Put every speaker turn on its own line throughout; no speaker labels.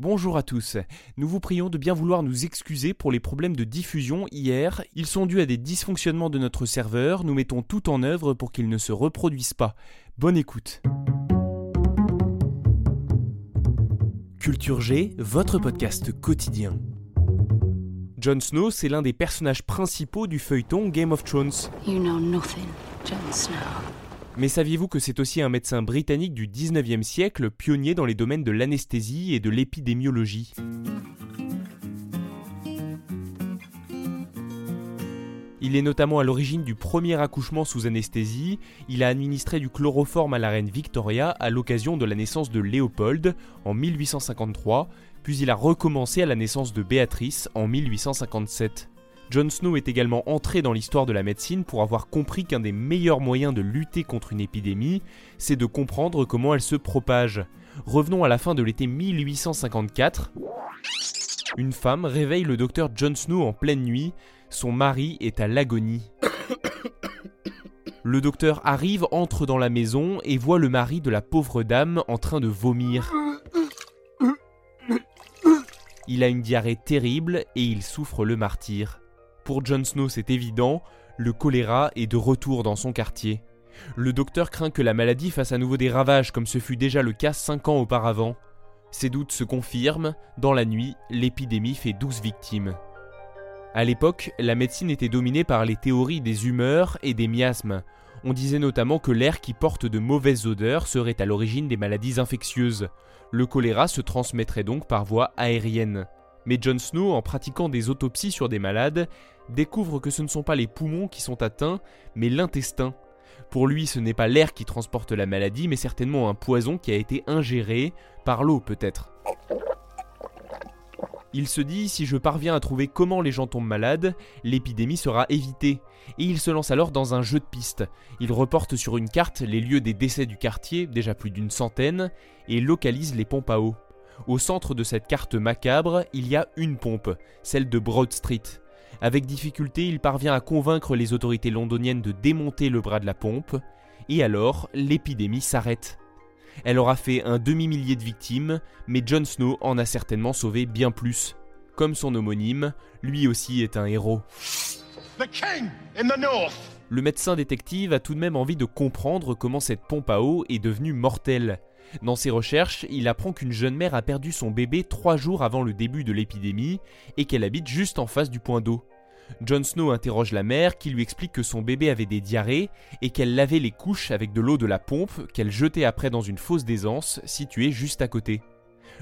Bonjour à tous. Nous vous prions de bien vouloir nous excuser pour les problèmes de diffusion hier. Ils sont dus à des dysfonctionnements de notre serveur. Nous mettons tout en œuvre pour qu'ils ne se reproduisent pas. Bonne écoute. Culture G, votre podcast quotidien. Jon Snow, c'est l'un des personnages principaux du feuilleton Game of Thrones.
You know nothing, Jon Snow.
Mais saviez-vous que c'est aussi un médecin britannique du 19e siècle, pionnier dans les domaines de l'anesthésie et de l'épidémiologie? Il est notamment à l'origine du premier accouchement sous anesthésie. Il a administré du chloroforme à la reine Victoria à l'occasion de la naissance de Léopold en 1853, puis il a recommencé à la naissance de Béatrice en 1857. Jon Snow est également entré dans l'histoire de la médecine pour avoir compris qu'un des meilleurs moyens de lutter contre une épidémie, c'est de comprendre comment elle se propage. Revenons à la fin de l'été 1854. Une femme réveille le docteur Jon Snow en pleine nuit. Son mari est à l'agonie. Le docteur arrive, entre dans la maison et voit le mari de la pauvre dame en train de vomir. Il a une diarrhée terrible et il souffre le martyr. Pour Jon Snow, c'est évident, le choléra est de retour dans son quartier. Le docteur craint que la maladie fasse à nouveau des ravages comme ce fut déjà le cas 5 ans auparavant. Ses doutes se confirment, dans la nuit, l'épidémie fait 12 victimes. À l'époque, la médecine était dominée par les théories des humeurs et des miasmes. On disait notamment que l'air qui porte de mauvaises odeurs serait à l'origine des maladies infectieuses. Le choléra se transmettrait donc par voie aérienne. Mais Jon Snow, en pratiquant des autopsies sur des malades, découvre que ce ne sont pas les poumons qui sont atteints, mais l'intestin. Pour lui, ce n'est pas l'air qui transporte la maladie, mais certainement un poison qui a été ingéré, par l'eau peut-être. Il se dit, si je parviens à trouver comment les gens tombent malades, l'épidémie sera évitée. Et il se lance alors dans un jeu de pistes. Il reporte sur une carte les lieux des décès du quartier, déjà plus d'une centaine, et localise les pompes à eau. Au centre de cette carte macabre, il y a une pompe, celle de Broad Street. Avec difficulté, il parvient à convaincre les autorités londoniennes de démonter le bras de la pompe, et alors l'épidémie s'arrête. Elle aura fait un demi-millier de victimes, mais Jon Snow en a certainement sauvé bien plus. Comme son homonyme, lui aussi est un héros. Le médecin détective a tout de même envie de comprendre comment cette pompe à eau est devenue mortelle. Dans ses recherches, il apprend qu'une jeune mère a perdu son bébé trois jours avant le début de l'épidémie et qu'elle habite juste en face du point d'eau. Jon Snow interroge la mère qui lui explique que son bébé avait des diarrhées et qu'elle lavait les couches avec de l'eau de la pompe qu'elle jetait après dans une fosse d'aisance située juste à côté.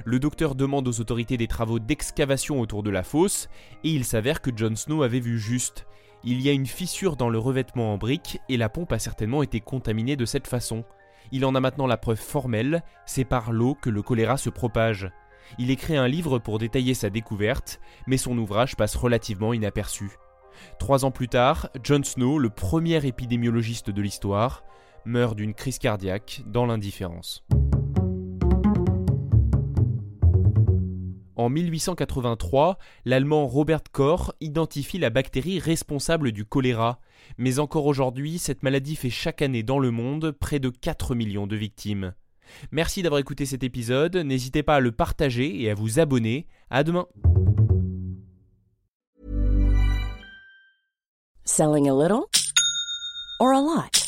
Le docteur demande aux autorités des travaux d'excavation autour de la fosse et il s'avère que Jon Snow avait vu juste. Il y a une fissure dans le revêtement en briques et la pompe a certainement été contaminée de cette façon. Il en a maintenant la preuve formelle, c'est par l'eau que le choléra se propage. Il écrit un livre pour détailler sa découverte, mais son ouvrage passe relativement inaperçu. Trois ans plus tard, Jon Snow, le premier épidémiologiste de l'histoire, meurt d'une crise cardiaque dans l'indifférence. En 1883, l'Allemand Robert Koch identifie la bactérie responsable du choléra, mais encore aujourd'hui, cette maladie fait chaque année dans le monde près de 4 millions de victimes. Merci d'avoir écouté cet épisode, n'hésitez pas à le partager et à vous abonner. À demain.
Selling a little or a lot?